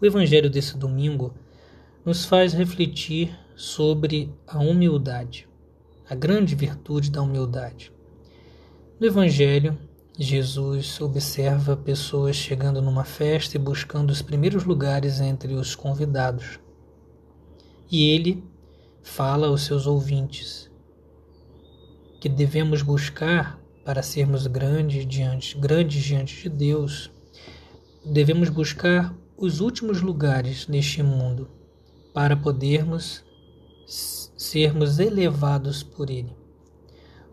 O evangelho desse domingo nos faz refletir sobre a humildade, a grande virtude da humildade. No evangelho, Jesus observa pessoas chegando numa festa e buscando os primeiros lugares entre os convidados. E ele fala aos seus ouvintes que devemos buscar para sermos grandes diante, grandes diante de Deus, devemos buscar os últimos lugares neste mundo para podermos sermos elevados por Ele.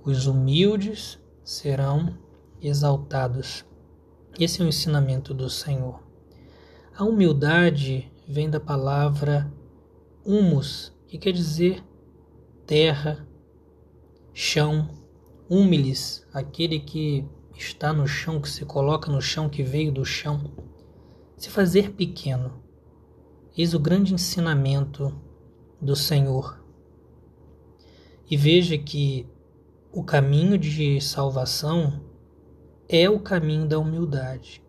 Os humildes serão exaltados. Esse é o ensinamento do Senhor. A humildade vem da palavra humus, que quer dizer terra, chão, humilis, aquele que está no chão, que se coloca no chão, que veio do chão se fazer pequeno. Eis o grande ensinamento do Senhor. E veja que o caminho de salvação é o caminho da humildade,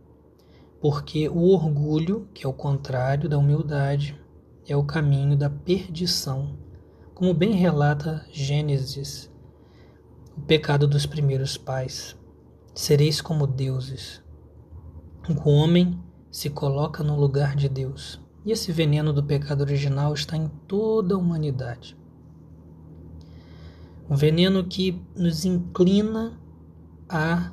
porque o orgulho, que é o contrário da humildade, é o caminho da perdição, como bem relata Gênesis, o pecado dos primeiros pais. Sereis como deuses. O homem se coloca no lugar de Deus. E esse veneno do pecado original está em toda a humanidade. Um veneno que nos inclina a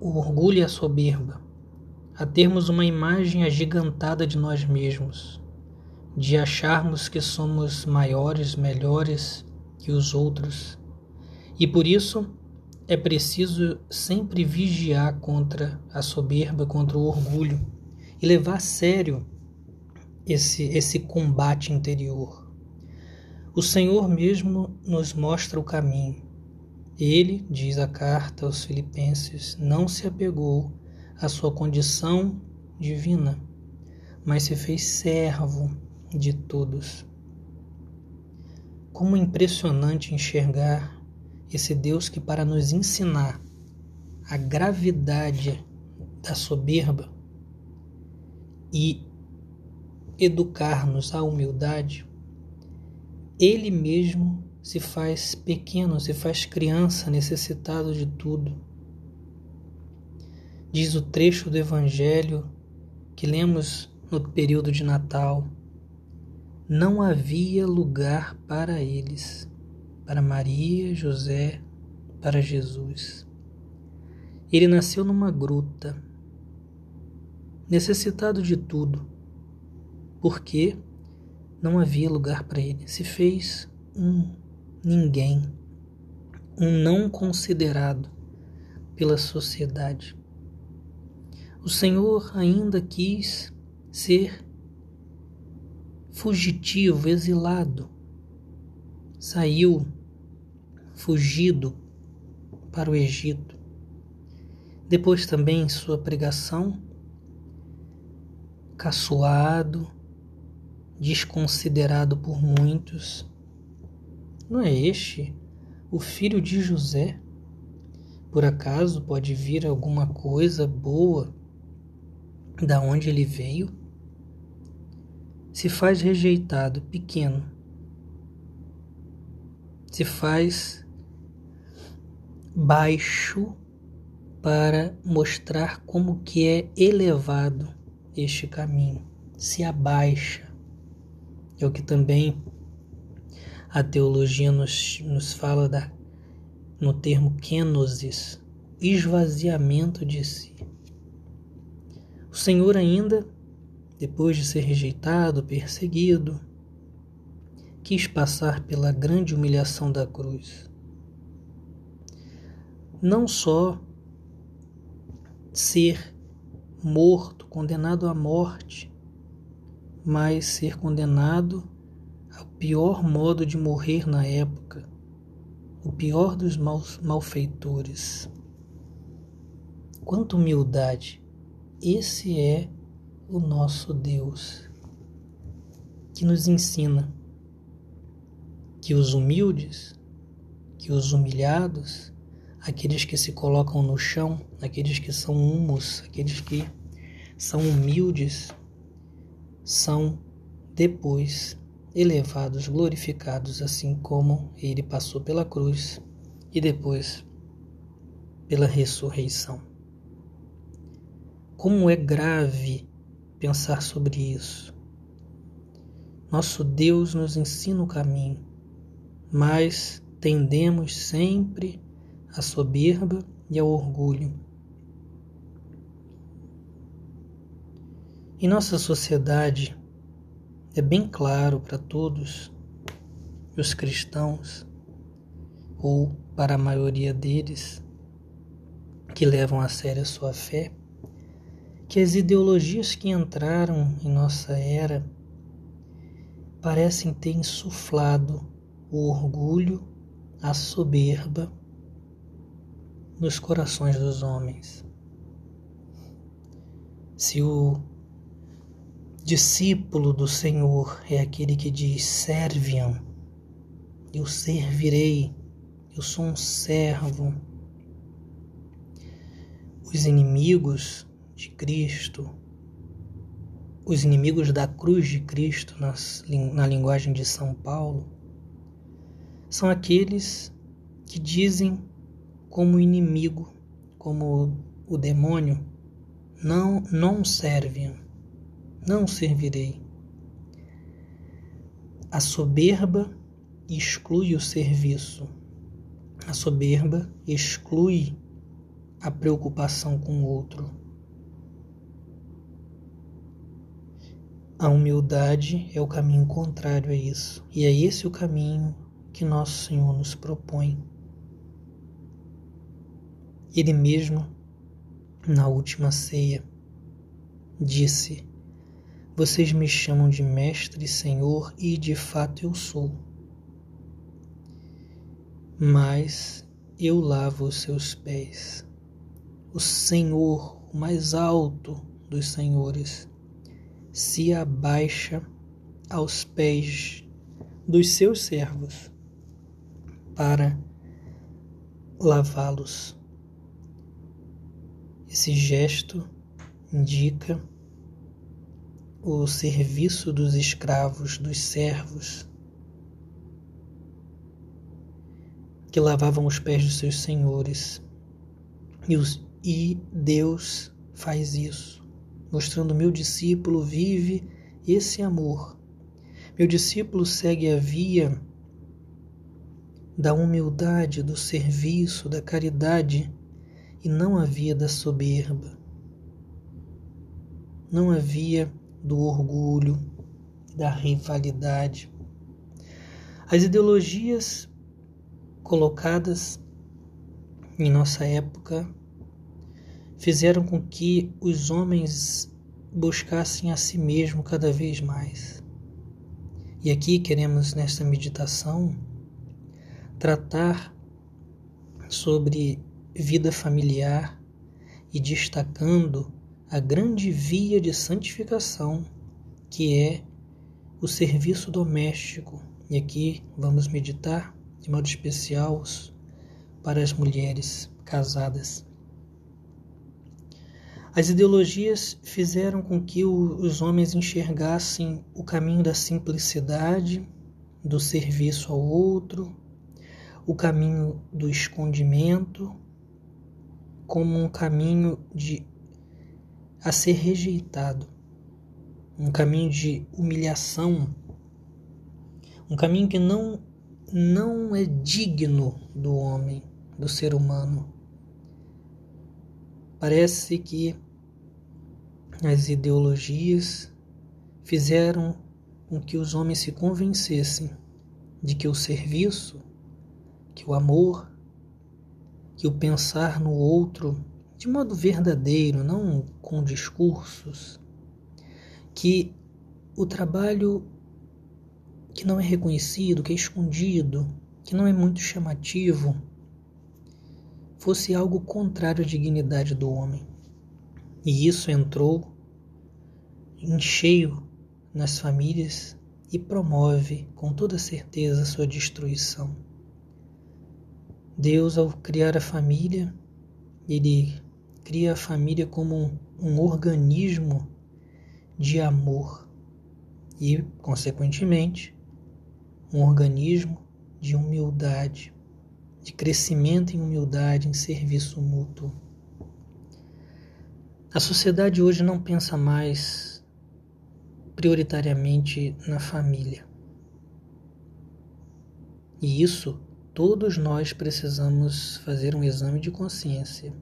o orgulho e a soberba, a termos uma imagem agigantada de nós mesmos, de acharmos que somos maiores, melhores que os outros. E por isso é preciso sempre vigiar contra a soberba, contra o orgulho e levar a sério esse, esse combate interior. O Senhor mesmo nos mostra o caminho. Ele, diz a carta aos Filipenses, não se apegou à sua condição divina, mas se fez servo de todos. Como é impressionante enxergar esse Deus que, para nos ensinar a gravidade da soberba e educar-nos à humildade, Ele mesmo se faz pequeno, se faz criança, necessitado de tudo. Diz o trecho do Evangelho que lemos no período de Natal: não havia lugar para eles para Maria, José, para Jesus. Ele nasceu numa gruta, necessitado de tudo, porque não havia lugar para ele. Se fez um ninguém, um não considerado pela sociedade. O Senhor ainda quis ser fugitivo, exilado, saiu fugido para o Egito. Depois também sua pregação, caçoado, desconsiderado por muitos. Não é este o filho de José? Por acaso pode vir alguma coisa boa da onde ele veio? Se faz rejeitado, pequeno, se faz baixo para mostrar como que é elevado este caminho, se abaixa. É o que também a teologia nos, nos fala da, no termo kenosis, esvaziamento de si. O Senhor ainda, depois de ser rejeitado, perseguido, quis passar pela grande humilhação da cruz. Não só ser morto, condenado à morte, mas ser condenado ao pior modo de morrer na época, o pior dos malfeitores. Quanta humildade! Esse é o nosso Deus que nos ensina que os humildes, que os humilhados, aqueles que se colocam no chão, aqueles que são humus, aqueles que são humildes, são depois elevados, glorificados, assim como ele passou pela cruz e depois pela ressurreição. Como é grave pensar sobre isso. Nosso Deus nos ensina o caminho, mas tendemos sempre à soberba e ao orgulho. Em nossa sociedade, é bem claro para todos os cristãos, ou para a maioria deles que levam a sério a sua fé, que as ideologias que entraram em nossa era parecem ter insuflado o orgulho, a soberba nos corações dos homens. Se o discípulo do Senhor é aquele que diz: Serviam, eu servirei, eu sou um servo. Os inimigos de Cristo, os inimigos da cruz de Cristo, na linguagem de São Paulo, são aqueles que dizem como inimigo, como o demônio, não, não servem não servirei. A soberba exclui o serviço. A soberba exclui a preocupação com o outro. A humildade é o caminho contrário a isso, e é esse o caminho que nosso Senhor nos propõe. Ele mesmo, na última ceia, disse: vocês me chamam de Mestre, Senhor, e de fato eu sou. Mas eu lavo os seus pés. O Senhor, o mais alto dos senhores, se abaixa aos pés dos seus servos para lavá-los. Esse gesto indica o serviço dos escravos, dos servos, que lavavam os pés dos seus senhores. E, os, e Deus faz isso, mostrando: meu discípulo vive esse amor. Meu discípulo segue a via da humildade, do serviço, da caridade e não a via da soberba. Não havia do orgulho, da rivalidade. As ideologias colocadas em nossa época fizeram com que os homens buscassem a si mesmo cada vez mais. E aqui queremos, nesta meditação, tratar sobre vida familiar e destacando a grande via de santificação, que é o serviço doméstico. E aqui vamos meditar de modo especial para as mulheres casadas. As ideologias fizeram com que os homens enxergassem o caminho da simplicidade, do serviço ao outro, o caminho do escondimento, como um caminho de a ser rejeitado, um caminho de humilhação, um caminho que não não é digno do homem, do ser humano. Parece que as ideologias fizeram com que os homens se convencessem de que o serviço, que o amor, que o pensar no outro de modo verdadeiro, não com discursos, que o trabalho que não é reconhecido, que é escondido, que não é muito chamativo, fosse algo contrário à dignidade do homem. E isso entrou em cheio nas famílias e promove com toda certeza sua destruição. Deus, ao criar a família, ele cria a família como um, um organismo de amor, e, consequentemente, um organismo de humildade, de crescimento em humildade, em serviço mútuo. A sociedade hoje não pensa mais prioritariamente na família. E isso todos nós precisamos fazer um exame de consciência,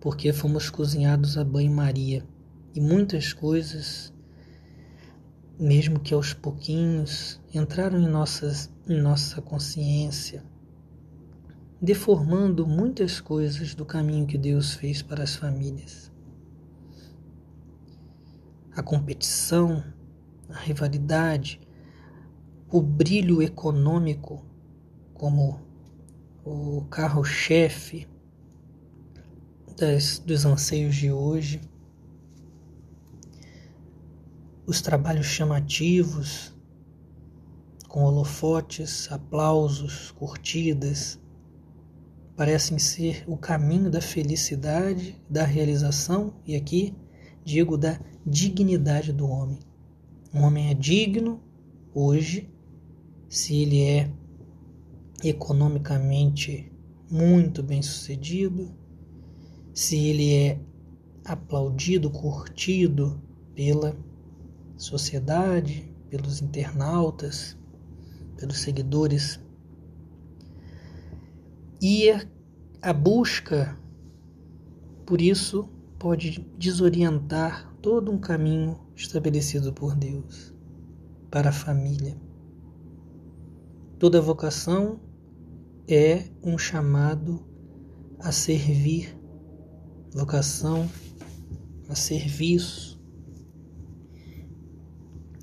porque fomos cozinhados a banho-maria e muitas coisas, mesmo que aos pouquinhos, entraram em, nossas, em nossa consciência, deformando muitas coisas do caminho que Deus fez para as famílias. A competição, a rivalidade, o brilho econômico como o carro-chefe dos anseios de hoje, os trabalhos chamativos com holofotes, aplausos, curtidas, parecem ser o caminho da felicidade, da realização e aqui digo da dignidade do homem. Um homem é digno hoje se ele é economicamente muito bem sucedido, se ele é aplaudido, curtido pela sociedade, pelos internautas, pelos seguidores. E a busca por isso pode desorientar todo um caminho estabelecido por Deus para a família. Toda vocação é um chamado a servir, vocação a serviço,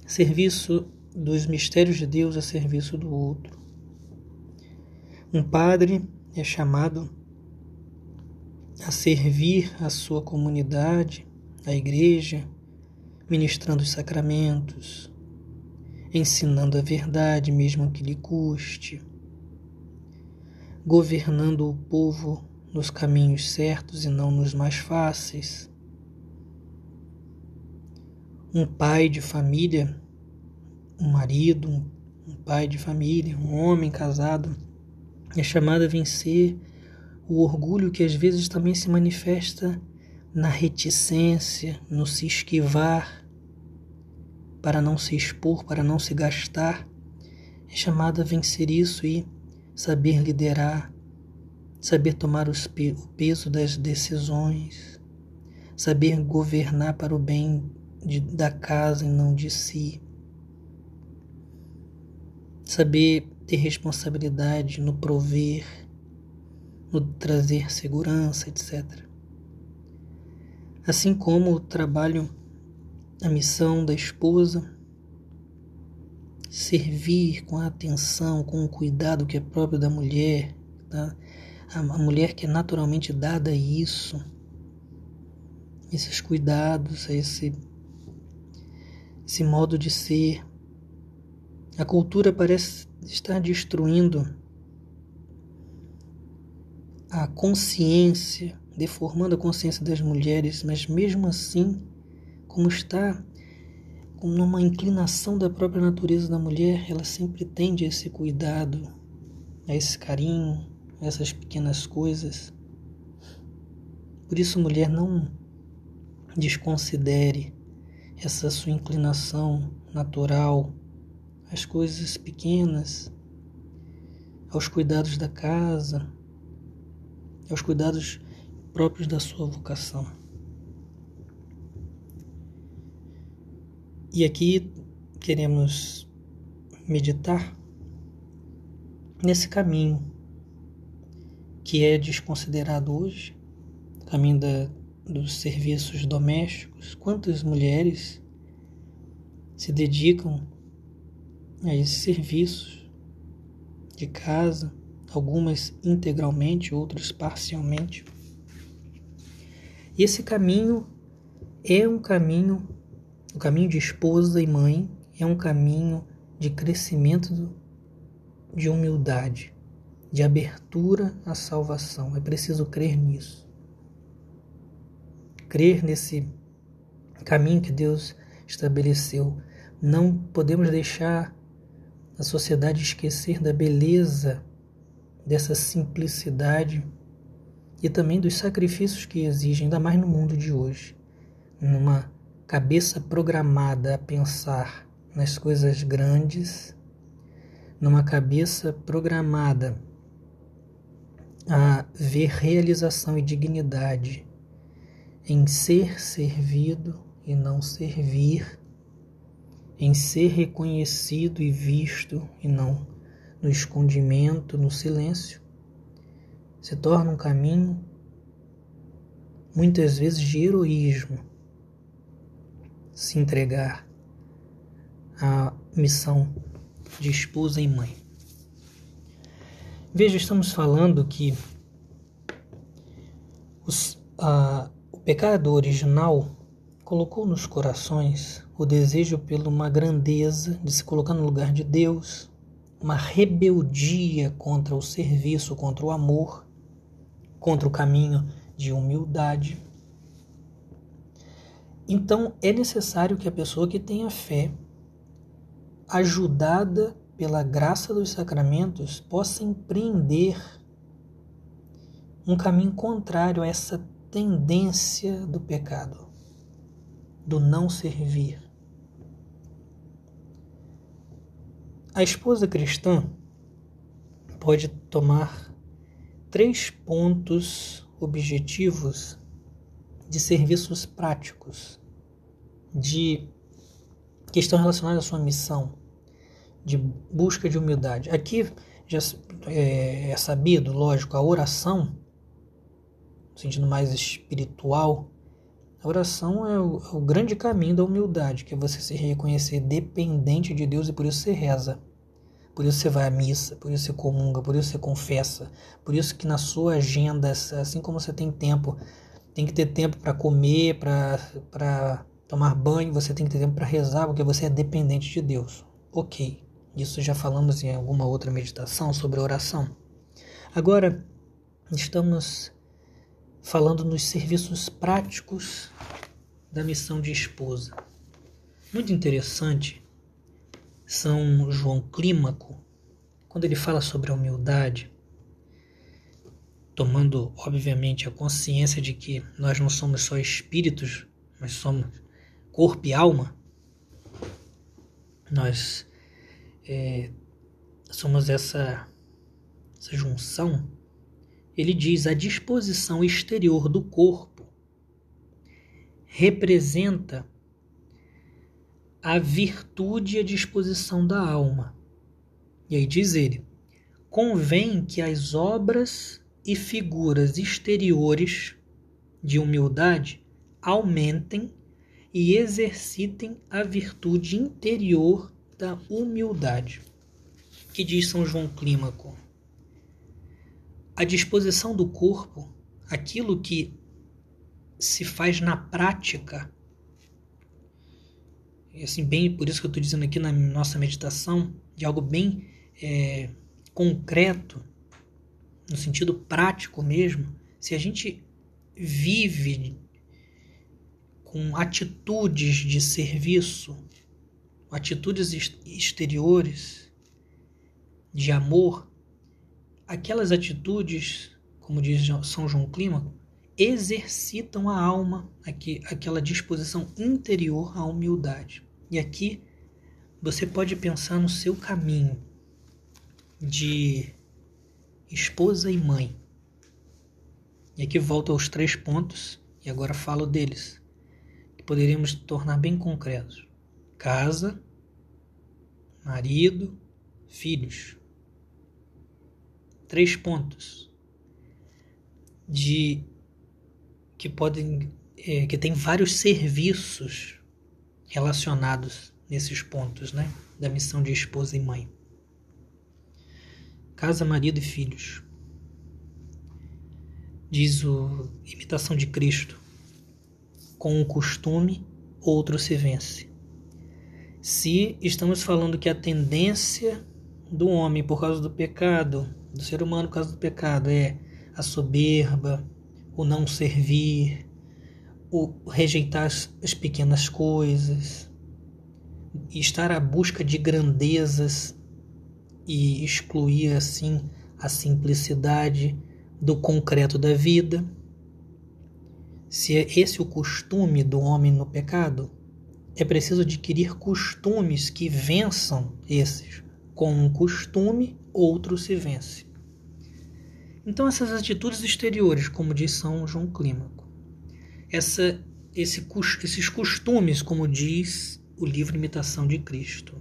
serviço dos mistérios de Deus a serviço do outro. Um padre é chamado a servir a sua comunidade, a igreja, ministrando os sacramentos, ensinando a verdade, mesmo que lhe custe, governando o povo nos caminhos certos e não nos mais fáceis. Um pai de família, um marido, um pai de família, um homem casado, é chamado a vencer o orgulho que às vezes também se manifesta na reticência, no se esquivar, para não se expor, para não se gastar, é chamado a vencer isso e saber liderar, saber tomar pe o peso das decisões, saber governar para o bem de, da casa e não de si, saber ter responsabilidade no prover no trazer segurança, etc. Assim como o trabalho, a missão da esposa, servir com a atenção, com o cuidado que é próprio da mulher, tá? a, mulher que é naturalmente dada a isso, esses cuidados, a esse, esse modo de ser. A cultura parece estar destruindo a consciência, deformando a consciência das mulheres, mas mesmo assim, como está numa inclinação da própria natureza da mulher, ela sempre tende a esse cuidado, a esse carinho, a essas pequenas coisas. Por isso, mulher, não desconsidere essa sua inclinação natural às coisas pequenas, aos cuidados da casa, aos cuidados próprios da sua vocação. E aqui queremos meditar nesse caminho que é desconsiderado hoje, caminho da, dos serviços domésticos. Quantas mulheres se dedicam a esses serviços de casa, algumas integralmente, outras parcialmente. E esse caminho é um caminho, o caminho de esposa e mãe, é um caminho de crescimento de humildade, de abertura à salvação. É preciso crer nisso. Crer nesse caminho que Deus estabeleceu Não podemos deixar a sociedade esquecer da beleza dessa simplicidade e também dos sacrifícios que exigem, ainda mais no mundo de hoje, numa cabeça programada a pensar nas coisas grandes, numa cabeça programada a ver realização e dignidade em ser servido e não servir, em ser reconhecido e visto e não no escondimento, no silêncio, se torna um caminho muitas vezes de heroísmo se entregar à missão de esposa e mãe. Veja, estamos falando que os, a, o pecado original colocou nos corações o desejo por uma grandeza de se colocar no lugar de Deus, uma rebeldia contra o serviço, contra o amor, contra o caminho de humildade. Então é necessário que a pessoa que tenha fé, ajudada pela graça dos sacramentos, possa empreender um caminho contrário a essa tendência do pecado, do não servir. A esposa cristã pode tomar três pontos objetivos de serviços práticos, de questão relacionada à sua missão, de busca de humildade. Aqui já é, é sabido, lógico, a oração, no sentido mais espiritual, a oração é o, é o, grande caminho da humildade, que é você se reconhecer dependente de Deus e por isso você reza. Por isso você vai à missa, por isso você comunga, por isso você confessa, por isso que na sua agenda, assim como você tem tempo, tem que ter tempo para comer, para tomar banho, você tem que ter tempo para rezar, porque você é dependente de Deus. Ok, isso já falamos em alguma outra meditação sobre oração. Agora, estamos falando nos serviços práticos da missão de esposa. Muito interessante são João Clímaco, quando ele fala sobre a humildade, tomando obviamente a consciência de que nós não somos só espíritos, mas somos corpo e alma, nós é, somos essa, essa junção. Ele diz: a disposição exterior do corpo representa a virtude e a disposição da alma. E aí diz ele: convém que as obras e figuras exteriores de humildade aumentem e exercitem a virtude interior da humildade. Que diz São João Clímaco? A disposição do corpo, aquilo que se faz na prática assim bem por isso que eu estou dizendo aqui na nossa meditação de algo bem é, concreto no sentido prático mesmo se a gente vive com atitudes de serviço atitudes exteriores de amor aquelas atitudes como diz São João Clímaco exercitam a alma, aqui, aquela disposição interior à humildade. E aqui você pode pensar no seu caminho de esposa e mãe. E aqui volto aos três pontos e agora falo deles, que poderíamos tornar bem concretos: casa, marido, filhos. Três pontos de que podem é, que tem vários serviços relacionados nesses pontos, né? Da missão de esposa e mãe. Casa, marido e filhos. Diz o Imitação de Cristo. Com o costume, outro se vence. Se estamos falando que a tendência do homem por causa do pecado, do ser humano por causa do pecado, é a soberba, o não servir, o rejeitar as, as pequenas coisas, estar à busca de grandezas e excluir assim a simplicidade do concreto da vida. Se é esse o costume do homem no pecado, é preciso adquirir costumes que vençam esses. Com um costume, outro se vence. Então, essas atitudes exteriores, como diz São João Clímaco, essa, esse, esses costumes, como diz o livro Imitação de Cristo,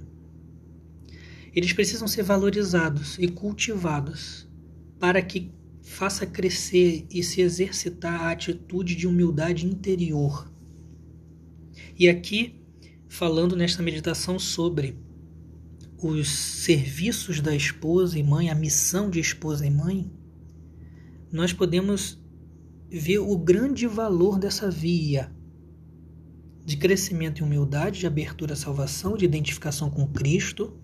eles precisam ser valorizados e cultivados para que faça crescer e se exercitar a atitude de humildade interior. E aqui, falando nesta meditação sobre os serviços da esposa e mãe, a missão de esposa e mãe, nós podemos ver o grande valor dessa via de crescimento em humildade, de abertura à salvação, de identificação com Cristo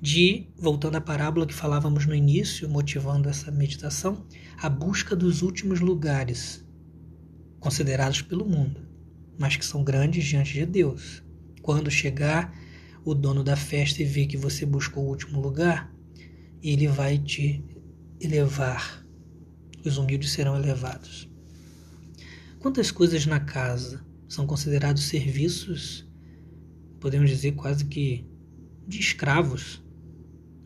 de, voltando à parábola que falávamos no início, motivando essa meditação, a busca dos últimos lugares considerados pelo mundo, mas que são grandes diante de Deus. Quando chegar o dono da festa e ver que você buscou o último lugar, ele vai te elevar. Os humildes serão elevados. Quantas coisas na casa são considerados serviços, podemos dizer quase que de escravos,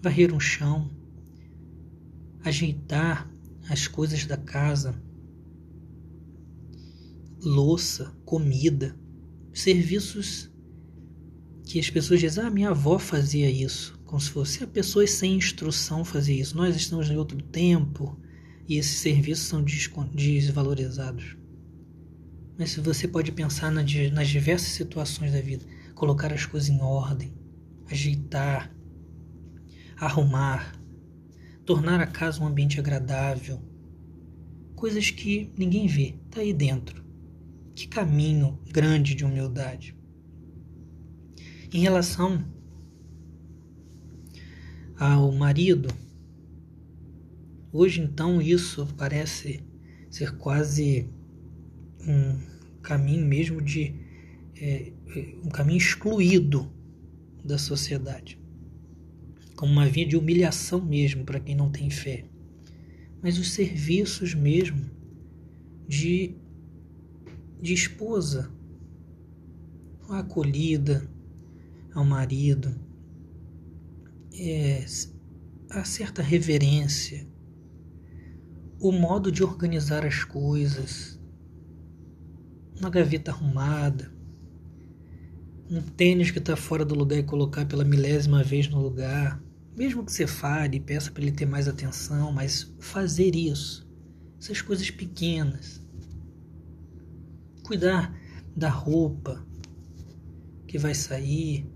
varrer um chão, ajeitar as coisas da casa, louça, comida, serviços que as pessoas dizem: Ah, minha avó fazia isso, como se fosse a pessoa sem instrução fazia isso. Nós estamos em outro tempo e esses serviços são desvalorizados. Mas se você pode pensar nas diversas situações da vida, colocar as coisas em ordem, ajeitar, arrumar, tornar a casa um ambiente agradável. Coisas que ninguém vê, tá aí dentro. Que caminho grande de humildade. Em relação ao marido, hoje então isso parece ser quase um caminho mesmo de é, um caminho excluído da sociedade, como uma via de humilhação mesmo para quem não tem fé, mas os serviços mesmo de, de esposa, a acolhida ao marido, é, a certa reverência, o modo de organizar as coisas, uma gaveta arrumada, um tênis que está fora do lugar e colocar pela milésima vez no lugar. Mesmo que você fale e peça para ele ter mais atenção, mas fazer isso. Essas coisas pequenas. Cuidar da roupa que vai sair.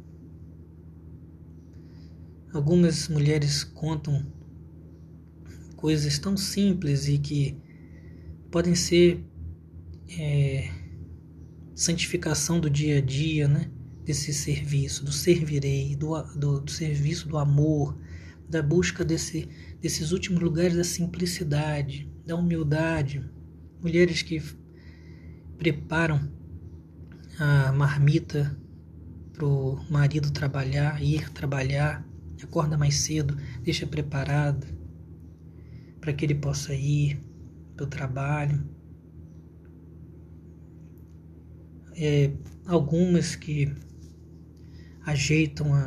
Algumas mulheres contam coisas tão simples e que podem ser é, santificação do dia a dia, né? Desse serviço, do servirei, do, do, do serviço do amor, da busca desse, desses últimos lugares da simplicidade, da humildade. Mulheres que preparam a marmita para o marido trabalhar, ir trabalhar, acorda mais cedo, deixa preparado para que ele possa ir para o trabalho. É, algumas que ajeitam a,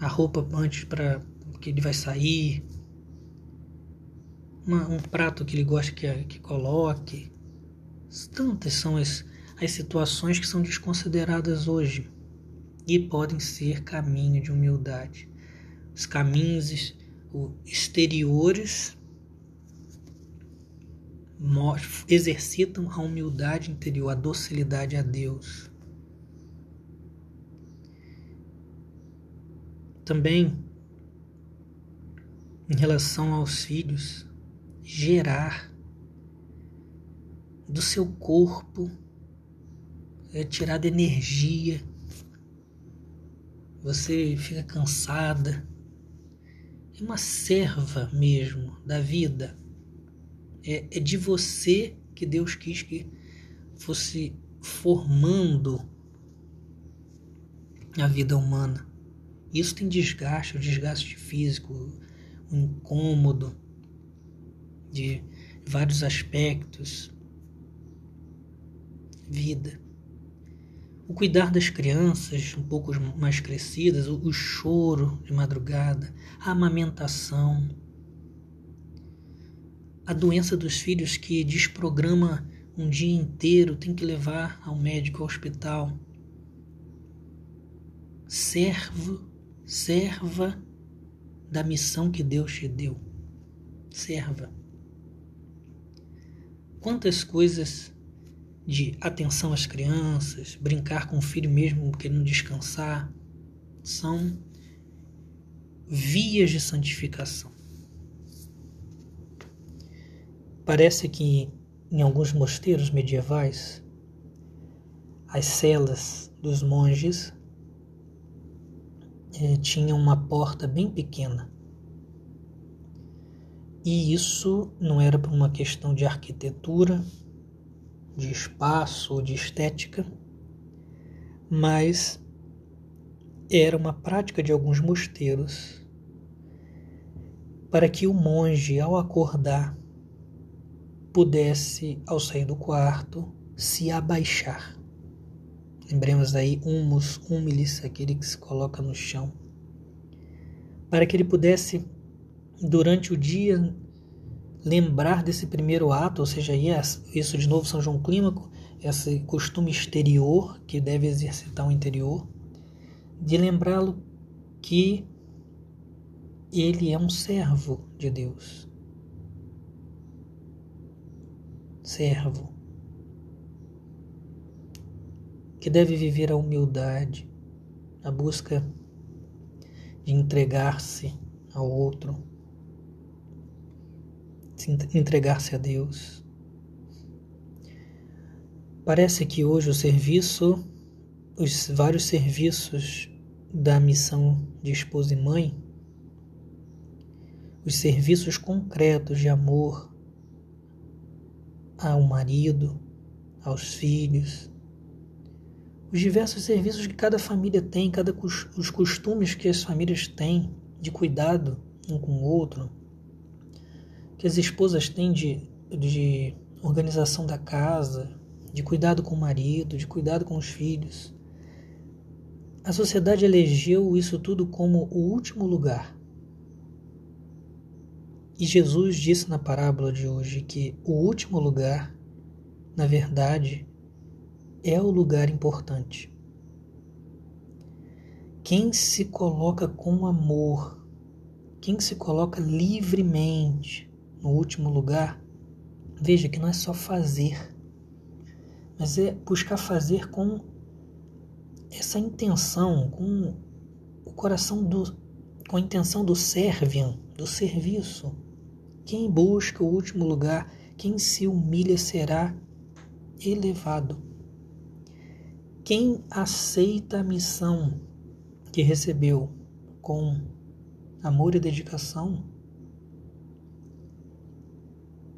a, a roupa antes para que ele vai sair, uma, um prato que ele gosta que, que coloque. Tantas são as, as situações que são desconsideradas hoje e podem ser caminho de humildade. Os caminhos exteriores exercitam a humildade interior, a docilidade a Deus. Também, em relação aos filhos, gerar do seu corpo é tirada energia, você fica cansada, é uma serva mesmo da vida, é, é de você que Deus quis que fosse formando a vida humana. Isso tem desgaste, o desgaste físico, o incômodo de vários aspectos. Vida. O cuidar das crianças um pouco mais crescidas, o, o choro de madrugada, a amamentação, a doença dos filhos que desprograma um dia inteiro, tem que levar ao médico, ao hospital. Servo, serva da missão que Deus te deu. Serva. Quantas coisas de atenção às crianças, brincar com o filho mesmo querendo descansar, são vias de santificação. Parece que em alguns mosteiros medievais, as celas dos monges eh, tinham uma porta bem pequena. E isso não era por uma questão de arquitetura, de espaço ou de estética, mas era uma prática de alguns mosteiros para que o monge, ao acordar, pudesse, ao sair do quarto, se abaixar. Lembremos aí humus, humilis, aquele que se coloca no chão, para que ele pudesse, durante o dia, lembrar desse primeiro ato, ou seja, isso de novo São João Clímaco, esse costume exterior que deve exercitar o interior, de lembrá-lo que ele é um servo de Deus. Servo, que deve viver a humildade, a busca de entregar-se ao outro, entregar-se a Deus. Parece que hoje o serviço, os vários serviços da missão de esposa e mãe, os serviços concretos de amor, ao marido, aos filhos, os diversos serviços que cada família tem, cada os costumes que as famílias têm de cuidado um com o outro, que as esposas têm de, de organização da casa, de cuidado com o marido, de cuidado com os filhos. A sociedade elegeu isso tudo como o último lugar e Jesus disse na parábola de hoje que o último lugar, na verdade, é o lugar importante. Quem se coloca com amor, quem se coloca livremente no último lugar, veja que não é só fazer, mas é buscar fazer com essa intenção, com o coração do, com a intenção do serviam, do serviço quem busca o último lugar, quem se humilha será elevado. Quem aceita a missão que recebeu com amor e dedicação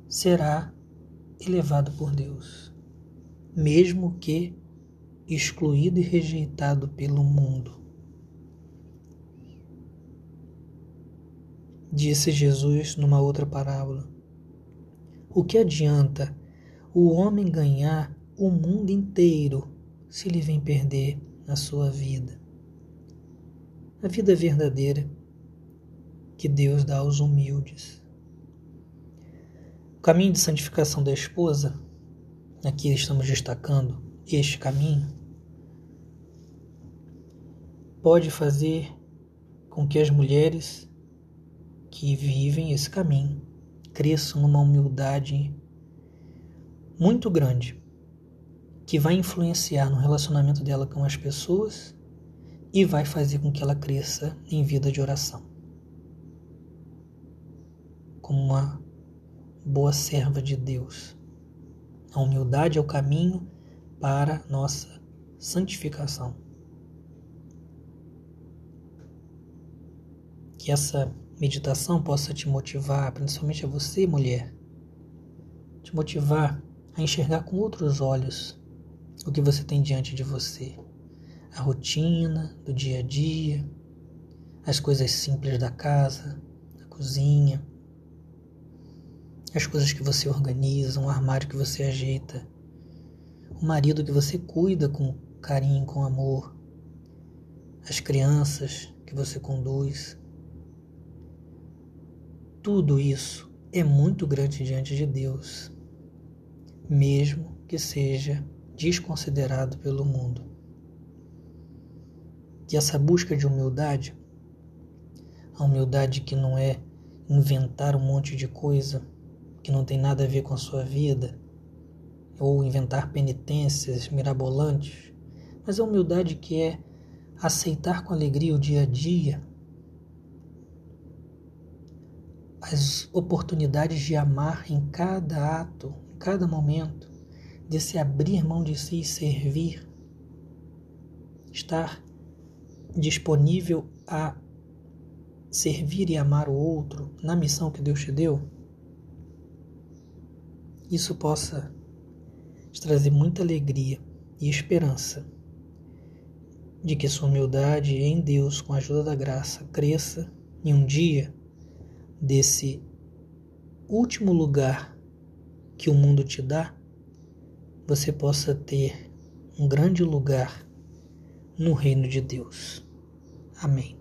será elevado por Deus, mesmo que excluído e rejeitado pelo mundo. Disse Jesus numa outra parábola: O que adianta o homem ganhar o mundo inteiro se ele vem perder a sua vida? A vida verdadeira que Deus dá aos humildes. O caminho de santificação da esposa, aqui estamos destacando este caminho, pode fazer com que as mulheres que vivem esse caminho cresçam numa humildade muito grande, que vai influenciar no relacionamento dela com as pessoas e vai fazer com que ela cresça em vida de oração. Como uma boa serva de Deus. A humildade é o caminho para nossa santificação. Que essa meditação possa te motivar, principalmente a você, mulher, te motivar a enxergar com outros olhos o que você tem diante de você, a rotina do dia a dia, as coisas simples da casa, da cozinha, as coisas que você organiza, um armário que você ajeita, o marido que você cuida com carinho, com amor, as crianças que você conduz. Tudo isso é muito grande diante de Deus, mesmo que seja desconsiderado pelo mundo. E essa busca de humildade, a humildade que não é inventar um monte de coisa que não tem nada a ver com a sua vida, ou inventar penitências mirabolantes, mas a humildade que é aceitar com alegria o dia a dia, as oportunidades de amar em cada ato, em cada momento, de se abrir mão de si e servir, estar disponível a servir e amar o outro na missão que Deus te deu, isso possa te trazer muita alegria e esperança de que sua humildade em Deus, com a ajuda da graça, cresça e um dia desse último lugar que o mundo te dá, você possa ter um grande lugar no reino de Deus. Amém.